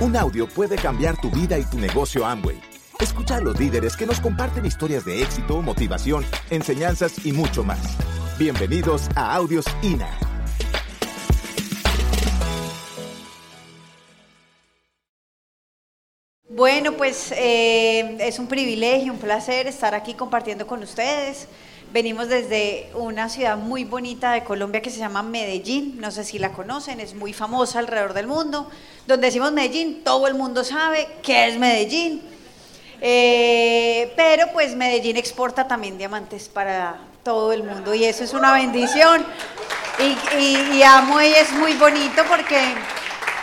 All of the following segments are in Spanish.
Un audio puede cambiar tu vida y tu negocio Amway. Escucha a los líderes que nos comparten historias de éxito, motivación, enseñanzas y mucho más. Bienvenidos a Audios INA. Bueno, pues eh, es un privilegio, un placer estar aquí compartiendo con ustedes. Venimos desde una ciudad muy bonita de Colombia que se llama Medellín, no sé si la conocen, es muy famosa alrededor del mundo. Donde decimos Medellín, todo el mundo sabe qué es Medellín. Eh, pero pues Medellín exporta también diamantes para todo el mundo y eso es una bendición. Y, y, y amo y es muy bonito porque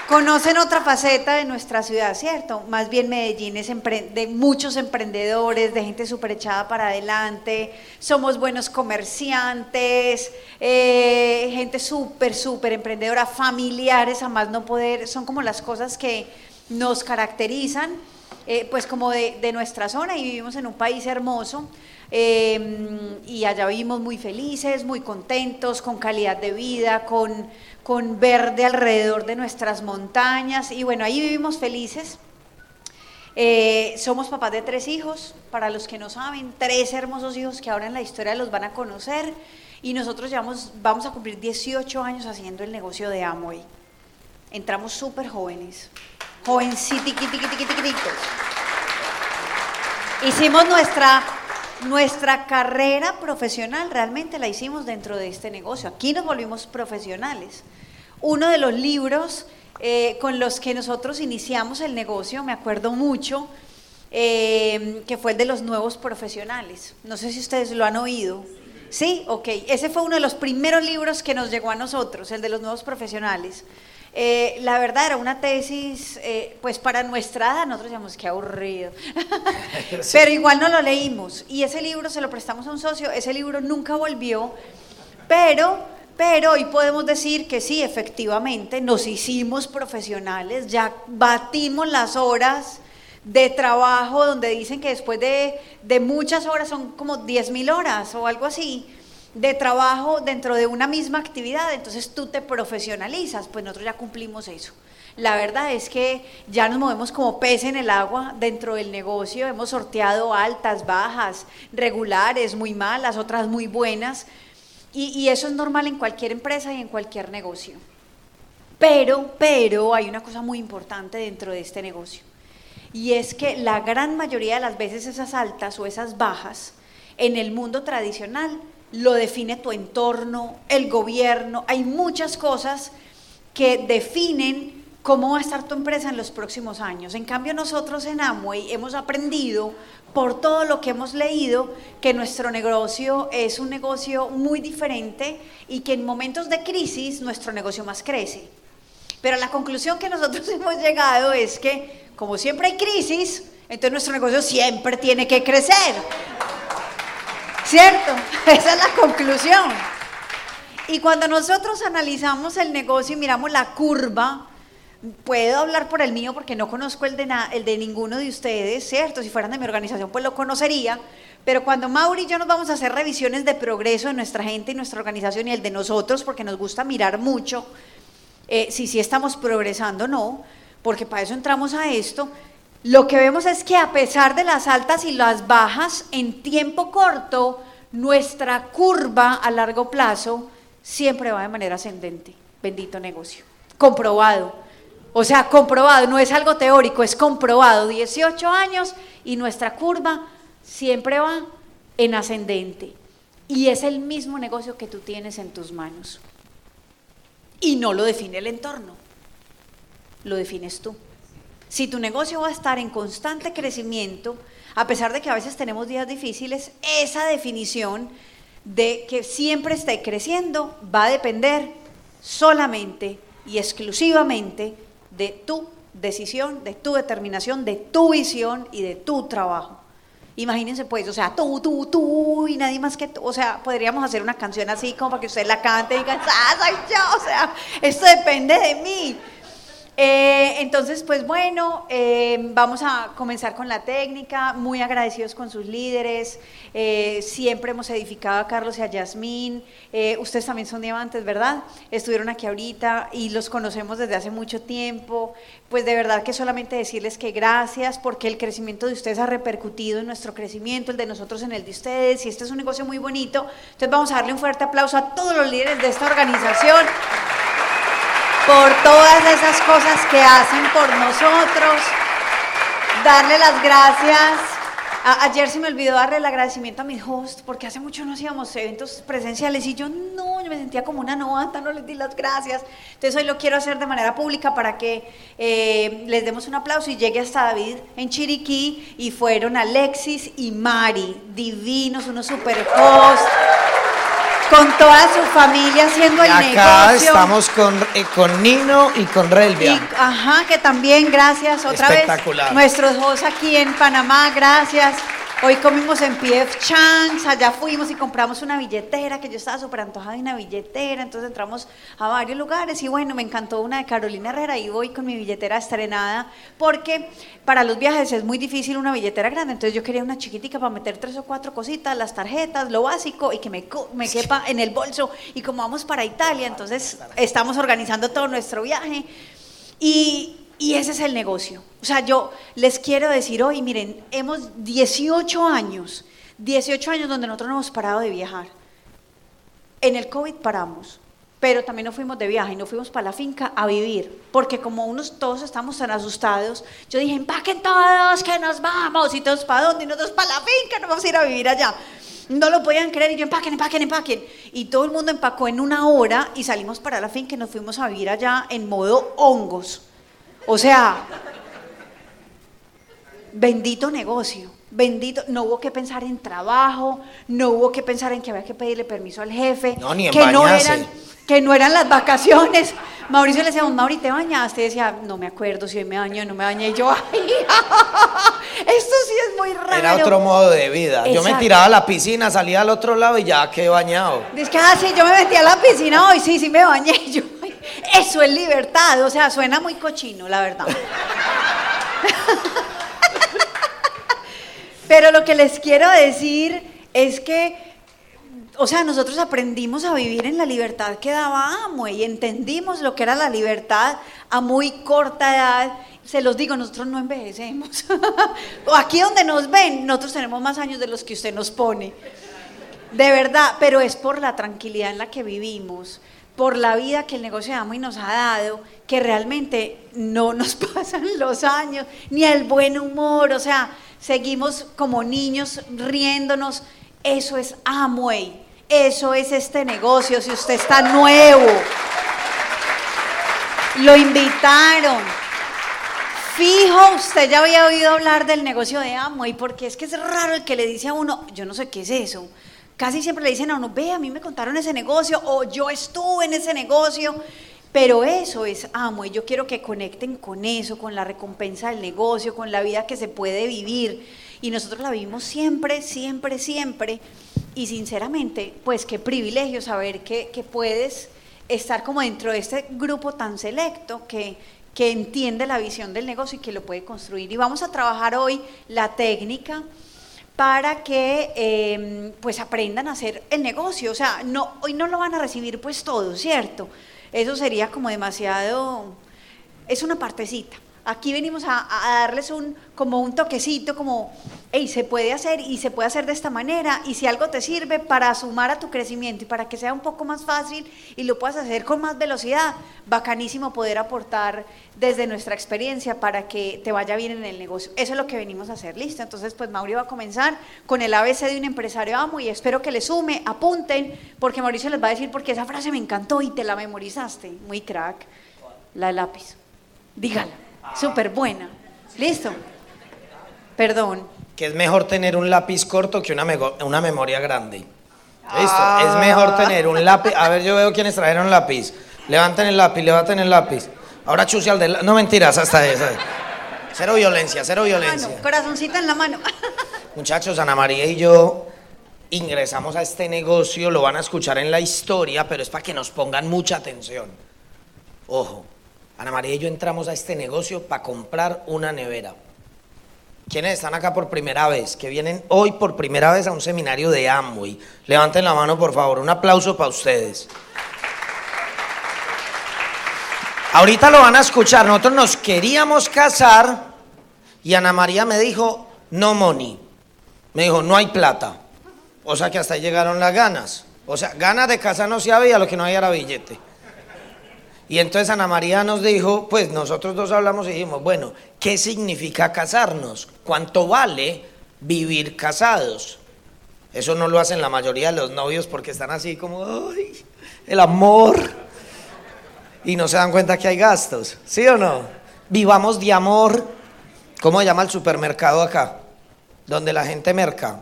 Conocen otra faceta de nuestra ciudad, ¿cierto? Más bien Medellín es de muchos emprendedores, de gente súper echada para adelante, somos buenos comerciantes, eh, gente súper, súper emprendedora, familiares a más no poder, son como las cosas que nos caracterizan, eh, pues como de, nuestra zona y vivimos en un país hermoso. Eh, y allá vivimos muy felices, muy contentos, con calidad de vida, con, con verde alrededor de nuestras montañas y bueno, ahí vivimos felices. Eh, somos papás de tres hijos, para los que no saben, tres hermosos hijos que ahora en la historia los van a conocer y nosotros llevamos, vamos a cumplir 18 años haciendo el negocio de Amway. Entramos súper jóvenes, jovencitiquitos. Hicimos nuestra nuestra carrera profesional realmente la hicimos dentro de este negocio. Aquí nos volvimos profesionales. Uno de los libros eh, con los que nosotros iniciamos el negocio, me acuerdo mucho, eh, que fue el de los nuevos profesionales. No sé si ustedes lo han oído. Sí, ok. Ese fue uno de los primeros libros que nos llegó a nosotros, el de los nuevos profesionales. Eh, la verdad era una tesis, eh, pues para nuestra edad, nosotros decíamos que aburrido, pero igual no lo leímos. Y ese libro se lo prestamos a un socio, ese libro nunca volvió, pero, pero hoy podemos decir que sí, efectivamente, nos hicimos profesionales, ya batimos las horas de trabajo donde dicen que después de, de muchas horas son como 10 mil horas o algo así de trabajo dentro de una misma actividad, entonces tú te profesionalizas, pues nosotros ya cumplimos eso. La verdad es que ya nos movemos como pez en el agua dentro del negocio, hemos sorteado altas, bajas, regulares, muy malas, otras muy buenas, y, y eso es normal en cualquier empresa y en cualquier negocio. Pero, pero hay una cosa muy importante dentro de este negocio, y es que la gran mayoría de las veces esas altas o esas bajas en el mundo tradicional lo define tu entorno, el gobierno, hay muchas cosas que definen cómo va a estar tu empresa en los próximos años. En cambio, nosotros en Amway hemos aprendido por todo lo que hemos leído que nuestro negocio es un negocio muy diferente y que en momentos de crisis nuestro negocio más crece. Pero la conclusión que nosotros hemos llegado es que como siempre hay crisis, entonces nuestro negocio siempre tiene que crecer. ¿Cierto? Esa es la conclusión. Y cuando nosotros analizamos el negocio y miramos la curva, puedo hablar por el mío porque no conozco el de, el de ninguno de ustedes, ¿cierto? Si fueran de mi organización, pues lo conocería. Pero cuando Mauri y yo nos vamos a hacer revisiones de progreso de nuestra gente y nuestra organización y el de nosotros, porque nos gusta mirar mucho eh, si sí estamos progresando o no, porque para eso entramos a esto, lo que vemos es que a pesar de las altas y las bajas, en tiempo corto, nuestra curva a largo plazo siempre va de manera ascendente. Bendito negocio. Comprobado. O sea, comprobado, no es algo teórico, es comprobado. 18 años y nuestra curva siempre va en ascendente. Y es el mismo negocio que tú tienes en tus manos. Y no lo define el entorno, lo defines tú. Si tu negocio va a estar en constante crecimiento, a pesar de que a veces tenemos días difíciles, esa definición de que siempre esté creciendo va a depender solamente y exclusivamente de tu decisión, de tu determinación, de tu visión y de tu trabajo. Imagínense pues, o sea, tú, tú, tú y nadie más que tú. O sea, podríamos hacer una canción así como para que usted la cante y diga, ah, soy yo. O sea, esto depende de mí. Eh, entonces, pues bueno, eh, vamos a comenzar con la técnica, muy agradecidos con sus líderes, eh, siempre hemos edificado a Carlos y a Yasmín, ustedes también son diamantes, ¿verdad? Estuvieron aquí ahorita y los conocemos desde hace mucho tiempo, pues de verdad que solamente decirles que gracias porque el crecimiento de ustedes ha repercutido en nuestro crecimiento, el de nosotros en el de ustedes, y este es un negocio muy bonito, entonces vamos a darle un fuerte aplauso a todos los líderes de esta organización por todas esas cosas que hacen por nosotros. Darle las gracias. ayer se me olvidó darle el agradecimiento a mis hosts porque hace mucho no hacíamos eventos presenciales y yo no, yo me sentía como una novata, no les di las gracias. Entonces hoy lo quiero hacer de manera pública para que eh, les demos un aplauso y llegue hasta David en Chiriquí y fueron Alexis y Mari, divinos, unos super hosts con toda su familia haciendo el negocio. Acá estamos con, eh, con Nino y con Relvia. ajá, que también gracias otra Espectacular. vez. Nuestros dos aquí en Panamá, gracias. Hoy comimos en PF Chance, allá fuimos y compramos una billetera, que yo estaba súper antojada de una billetera, entonces entramos a varios lugares y bueno, me encantó una de Carolina Herrera y voy con mi billetera estrenada, porque para los viajes es muy difícil una billetera grande, entonces yo quería una chiquitica para meter tres o cuatro cositas, las tarjetas, lo básico y que me, me quepa en el bolso y como vamos para Italia, entonces estamos organizando todo nuestro viaje y y ese es el negocio. O sea, yo les quiero decir hoy, miren, hemos 18 años, 18 años donde nosotros no hemos parado de viajar. En el COVID paramos, pero también nos fuimos de viaje y nos fuimos para la finca a vivir, porque como unos todos estamos tan asustados, yo dije, empaquen todos, que nos vamos, y todos para dónde, y nosotros para la finca, nos vamos a ir a vivir allá. No lo podían creer y yo empaquen, empaquen, empaquen. Y todo el mundo empacó en una hora y salimos para la finca y nos fuimos a vivir allá en modo hongos. O sea, bendito negocio, bendito, no hubo que pensar en trabajo, no hubo que pensar en que había que pedirle permiso al jefe, no, ni en que no eran que no eran las vacaciones. Mauricio le decía, Mauri, ¿te bañaste? Y decía, no me acuerdo si hoy me bañé o no me bañé. Y yo, ay, esto sí es muy raro. Era otro modo de vida. Yo me tiraba a la piscina, salía al otro lado y ya quedé bañado. Es que, ah, sí, yo me metí a la piscina hoy, sí, sí me bañé. Yo, eso es libertad, o sea, suena muy cochino, la verdad. Pero lo que les quiero decir es que, o sea, nosotros aprendimos a vivir en la libertad que daba Amo y entendimos lo que era la libertad a muy corta edad. Se los digo, nosotros no envejecemos. Aquí donde nos ven, nosotros tenemos más años de los que usted nos pone. De verdad, pero es por la tranquilidad en la que vivimos por la vida que el negocio de Amway nos ha dado, que realmente no nos pasan los años, ni el buen humor, o sea, seguimos como niños riéndonos. Eso es Amway, eso es este negocio, si usted está nuevo, lo invitaron. Fijo, usted ya había oído hablar del negocio de Amway, porque es que es raro el que le dice a uno, yo no sé qué es eso Casi siempre le dicen a uno, ve, a mí me contaron ese negocio o yo estuve en ese negocio. Pero eso es amo y yo quiero que conecten con eso, con la recompensa del negocio, con la vida que se puede vivir. Y nosotros la vivimos siempre, siempre, siempre. Y sinceramente, pues qué privilegio saber que, que puedes estar como dentro de este grupo tan selecto que, que entiende la visión del negocio y que lo puede construir. Y vamos a trabajar hoy la técnica para que em, pues aprendan a hacer el negocio. O sea, no, hoy no lo van a recibir pues todo, ¿cierto? Eso sería como demasiado, es una partecita. Aquí venimos a, darles un, como un toquecito, como, hey, se puede hacer y se puede hacer de esta manera, y si algo te sirve para sumar a tu crecimiento y para que sea un poco más fácil y lo puedas hacer con más velocidad, bacanísimo poder aportar desde nuestra experiencia para que te vaya bien en el negocio. Eso es lo que venimos a hacer, listo. Entonces, pues Mauricio va a comenzar con el ABC de un empresario amo y espero que le sume, apunten, porque Mauricio les va a decir porque esa frase me encantó y te la memorizaste, muy crack, la de lápiz. Dígala. Súper buena. ¿Listo? Perdón. Que es mejor tener un lápiz corto que una, una memoria grande. ¿Listo? Es mejor tener un lápiz. A ver, yo veo quienes trajeron lápiz. Levanten el lápiz, levanten el lápiz. Ahora chuce al del. No mentiras, hasta eso. Cero violencia, cero violencia. corazoncito en la mano. Muchachos, Ana María y yo ingresamos a este negocio, lo van a escuchar en la historia, pero es para que nos pongan mucha atención. Ojo, Ana María y yo entramos a este negocio para comprar una nevera. ¿Quiénes están acá por primera vez? Que vienen hoy por primera vez a un seminario de Amway. Levanten la mano, por favor. Un aplauso para ustedes. Ahorita lo van a escuchar. Nosotros nos queríamos casar y Ana María me dijo, no money. Me dijo, no hay plata. O sea que hasta ahí llegaron las ganas. O sea, ganas de casa no se había, lo que no había era billete. Y entonces Ana María nos dijo, pues nosotros dos hablamos y dijimos, bueno, ¿qué significa casarnos? ¿Cuánto vale vivir casados? Eso no lo hacen la mayoría de los novios porque están así como, ¡ay! El amor. Y no se dan cuenta que hay gastos, ¿sí o no? Vivamos de amor. ¿Cómo se llama el supermercado acá? Donde la gente merca.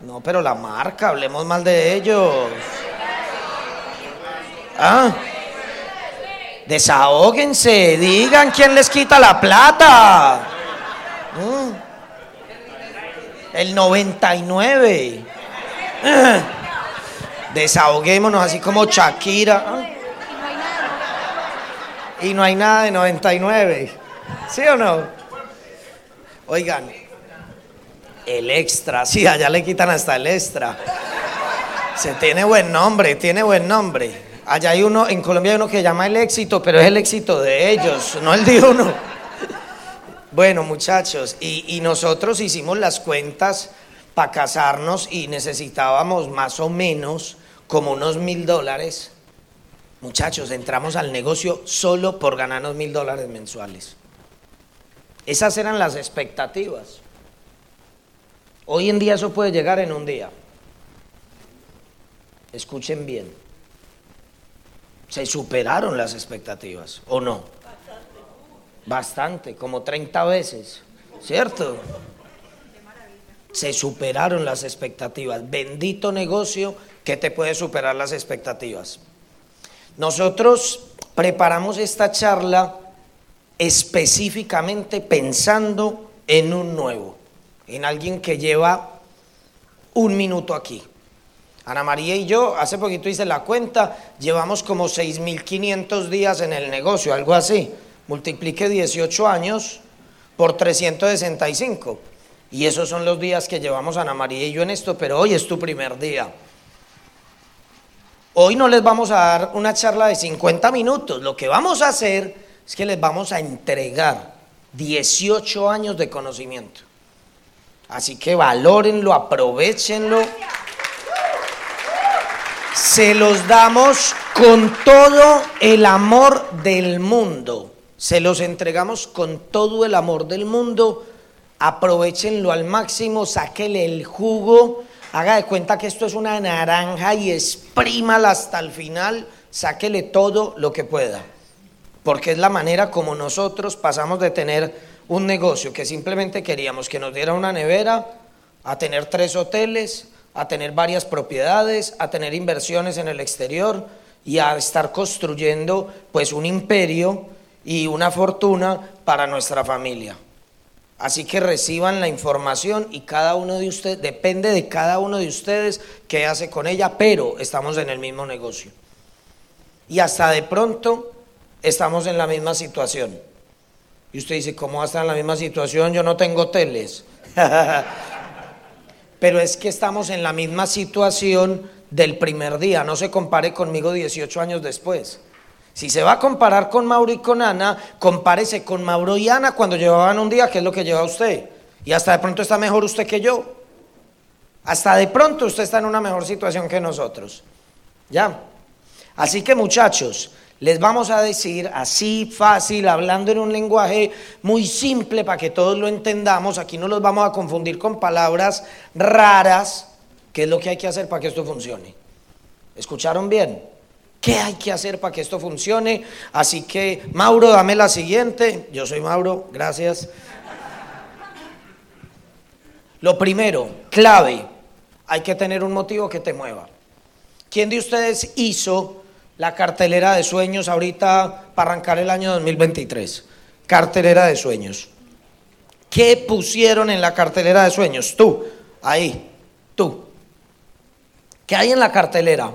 No, pero la marca, hablemos mal de ellos. Ah. Desahóguense, digan quién les quita la plata. Mm. El 99. Desahoguémonos así como Shakira. Y no hay nada de 99. ¿Sí o no? Oigan, el extra, sí, allá le quitan hasta el extra. Se tiene buen nombre, tiene buen nombre. Allá hay uno, en Colombia hay uno que llama el éxito, pero es el éxito de ellos, no el de uno. Bueno, muchachos, y, nosotros hicimos las cuentas para casarnos y necesitábamos más o menos como unos mil dólares. Muchachos, entramos al negocio solo por ganarnos mil dólares mensuales. Esas eran las expectativas. Hoy en día eso puede llegar en un día. Escuchen bien se superaron las expectativas, ¿o no? Bastante, como 30 veces, ¿cierto? Se superaron las expectativas. Bendito negocio que te puede superar las expectativas. Nosotros preparamos esta charla específicamente pensando en un nuevo, en alguien que lleva un minuto aquí. Ana María y yo, hace poquito hice la cuenta, llevamos como 6.500 días en el negocio, algo así. Multiplique 18 años por 365. Y esos son los días que llevamos Ana María y yo en esto, pero hoy es tu primer día. Hoy no les vamos a dar una charla de 50 minutos, lo que vamos a hacer es que les vamos a entregar 18 años de conocimiento. Así que valórenlo, aprovechenlo se los damos con todo el amor del mundo. Se los entregamos con todo el amor del mundo. Aprovechenlo al máximo, sáquele el jugo. Haga de cuenta que esto es una naranja y exprímala hasta el final. Sáquele todo lo que pueda. Porque es la manera como nosotros pasamos de tener un negocio que simplemente queríamos que nos diera una nevera a tener tres hoteles, a tener varias propiedades, a tener inversiones en el exterior y a estar construyendo pues un imperio y una fortuna para nuestra familia. Así que reciban la información y cada uno de ustedes, depende de cada uno de ustedes qué hace con ella, pero estamos en el mismo negocio. Y hasta de pronto estamos en la misma situación. Y usted dice, ¿cómo va a estar en la misma situación? Yo no tengo hoteles. pero es que estamos en la misma situación del primer día. No se compare conmigo 18 años después. Si se va a comparar con Mauro y con Ana, compárese con Mauro y Ana cuando llevaban un día, que es lo que lleva usted. Y hasta de pronto está mejor usted que yo. Hasta de pronto usted está en una mejor situación que nosotros. ¿Ya? Así que muchachos, les vamos a decir así fácil, hablando en un lenguaje muy simple para que todos lo entendamos. Aquí no los vamos a confundir con palabras raras. ¿Qué es lo que hay que hacer para que esto funcione? ¿Escucharon bien? ¿Qué hay que hacer para que esto funcione? Así que, Mauro, dame la siguiente. Yo soy Mauro, gracias. Lo primero, clave, hay que tener un motivo que te mueva. ¿Quién de ustedes hizo la cartelera de sueños ahorita para arrancar el año 2023. Cartelera de sueños. ¿Qué pusieron en la cartelera de sueños? Tú, ahí, tú. ¿Qué hay en la cartelera?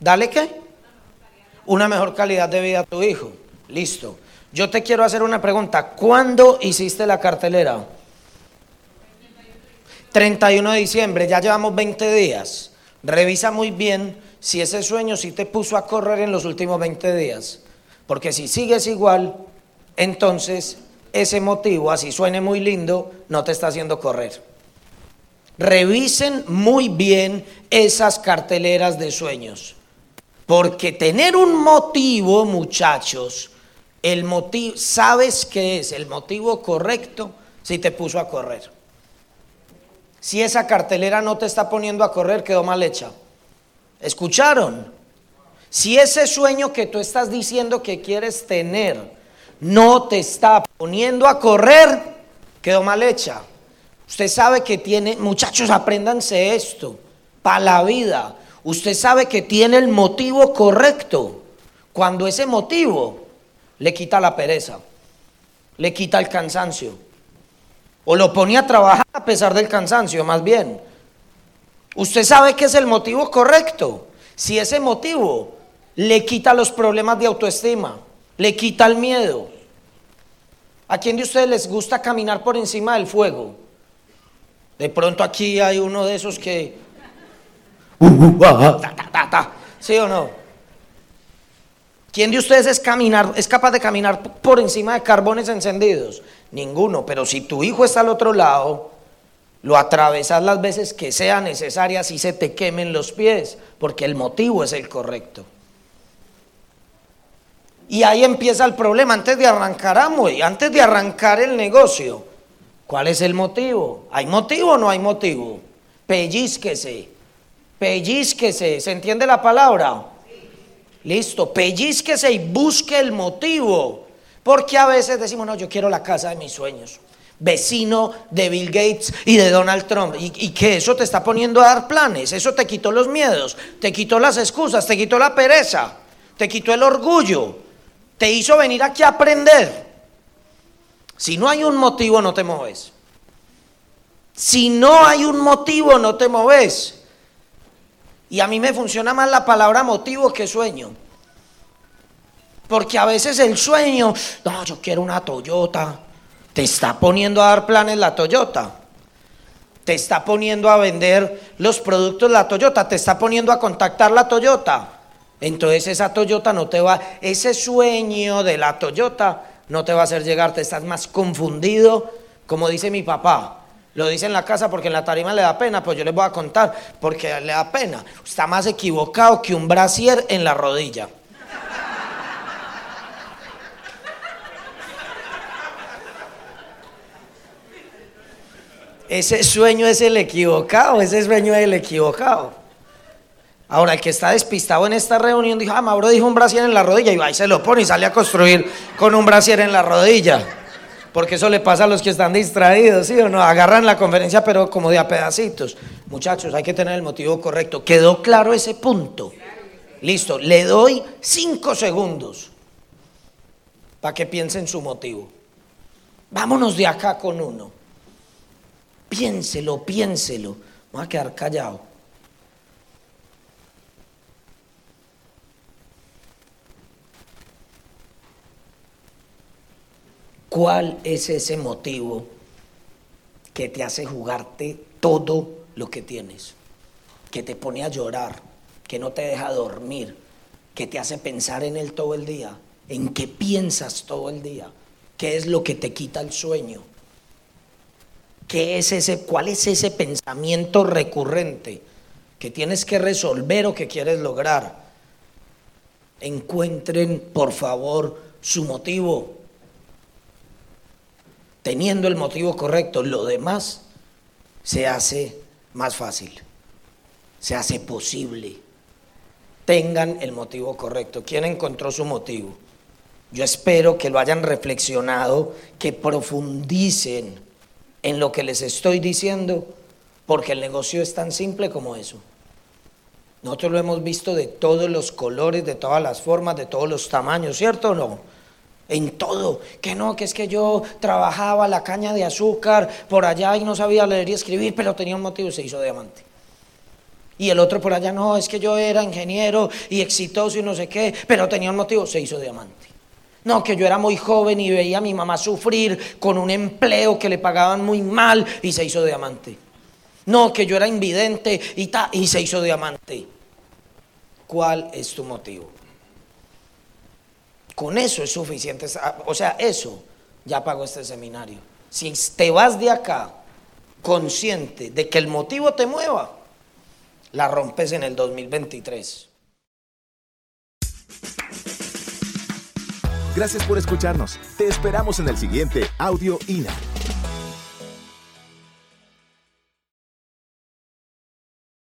Dale qué? Una mejor calidad de vida a tu hijo. Listo. Yo te quiero hacer una pregunta. ¿Cuándo hiciste la cartelera? 31 de diciembre, ya llevamos 20 días. Revisa muy bien si ese sueño sí te puso a correr en los últimos 20 días. Porque si sigues igual, entonces ese motivo, así suene muy lindo, no te está haciendo correr. Revisen muy bien esas carteleras de sueños. Porque tener un motivo, muchachos, el motivo, ¿sabes qué es el motivo correcto si te puso a correr? Si esa cartelera no te está poniendo a correr, quedó mal hecha. ¿Escucharon? Si ese sueño que tú estás diciendo que quieres tener no te está poniendo a correr, quedó mal hecha. Usted sabe que tiene, muchachos, apréndanse esto, para la vida. Usted sabe que tiene el motivo correcto. Cuando ese motivo le quita la pereza, le quita el cansancio. O lo ponía a trabajar a pesar del cansancio, más bien. Usted sabe que es el motivo correcto. Si ese motivo le quita los problemas de autoestima, le quita el miedo. ¿A quién de ustedes les gusta caminar por encima del fuego? De pronto aquí hay uno de esos que... ¿Sí o no? ¿Quién de ustedes es, caminar, capaz de caminar por encima de carbones encendidos? Ninguno, pero si tu hijo está al otro lado, lo atravesas las veces que sea necesarias y se te quemen los pies, porque el motivo es el correcto. Y ahí empieza el problema, antes de arrancar Amway, antes de arrancar el negocio, ¿cuál es el motivo? ¿Hay motivo o no hay motivo? Pellizquese, pellizquese, ¿se entiende la palabra? Listo, pellizquese y busque el motivo. Porque a veces decimos, no, yo quiero la casa de mis sueños. Vecino de Bill Gates y de Donald Trump. Y, que eso te está poniendo a dar planes. Eso te quitó los miedos, te quitó las excusas, te quitó la pereza, te quitó el orgullo. Te hizo venir aquí a aprender. Si no hay un motivo, no te mueves. Si no hay un motivo, no te mueves. Y a mí me funciona más la palabra motivo que sueño. Porque a veces el sueño, no, yo quiero una Toyota, te está poniendo a dar planes la Toyota. Te está poniendo a vender los productos la Toyota, te está poniendo a contactar la Toyota. Entonces esa Toyota no te va, ese sueño de la Toyota no te va a hacer llegar, te estás más confundido, como dice mi papá. Lo dice en la casa porque en la tarima le da pena, pues yo les voy a contar porque le da pena. Está más equivocado que un brasier en la rodilla. Ese sueño es el equivocado, ese sueño es el equivocado. Ahora, el que está despistado en esta reunión dijo, ah, Mauro dijo un brasier en la rodilla y ahí se lo pone y sale a construir con un brasier en la rodilla. Porque eso le pasa a los que están distraídos, ¿sí o no? Agarran la conferencia, pero como de a pedacitos. Muchachos, hay que tener el motivo correcto. ¿Quedó claro ese punto? Listo, le doy cinco segundos para que piensen su motivo. Vámonos de acá con uno. Piénselo, piénselo. Voy a quedar callado. ¿Cuál es ese motivo que te hace jugarte todo lo que tienes? Que te pone a llorar, que no te deja dormir, que te hace pensar en él todo el día. ¿En qué piensas todo el día? ¿Qué es lo que te quita el sueño? ¿Qué es ese, ¿Cuál es ese pensamiento recurrente que tienes que resolver o que quieres lograr? Encuentren, por favor, su motivo teniendo el motivo correcto, lo demás se hace más fácil, se hace posible. Tengan el motivo correcto. ¿Quién encontró su motivo? Yo espero que lo hayan reflexionado, que profundicen en lo que les estoy diciendo, porque el negocio es tan simple como eso. Nosotros lo hemos visto de todos los colores, de todas las formas, de todos los tamaños, ¿cierto o no? En todo. Que no, que es que yo trabajaba la caña de azúcar por allá y no sabía leer y escribir, pero tenía un motivo y se hizo diamante. Y el otro por allá, no, es que yo era ingeniero y exitoso y no sé qué, pero tenía un motivo, se hizo diamante. No, que yo era muy joven y veía a mi mamá sufrir con un empleo que le pagaban muy mal y se hizo diamante. No, que yo era invidente y, ta, y se hizo diamante. ¿Cuál es tu motivo? Con eso es suficiente. O sea, eso ya pagó este seminario. Si te vas de acá consciente de que el motivo te mueva, la rompes en el 2023. Gracias por escucharnos. Te esperamos en el siguiente Audio INA.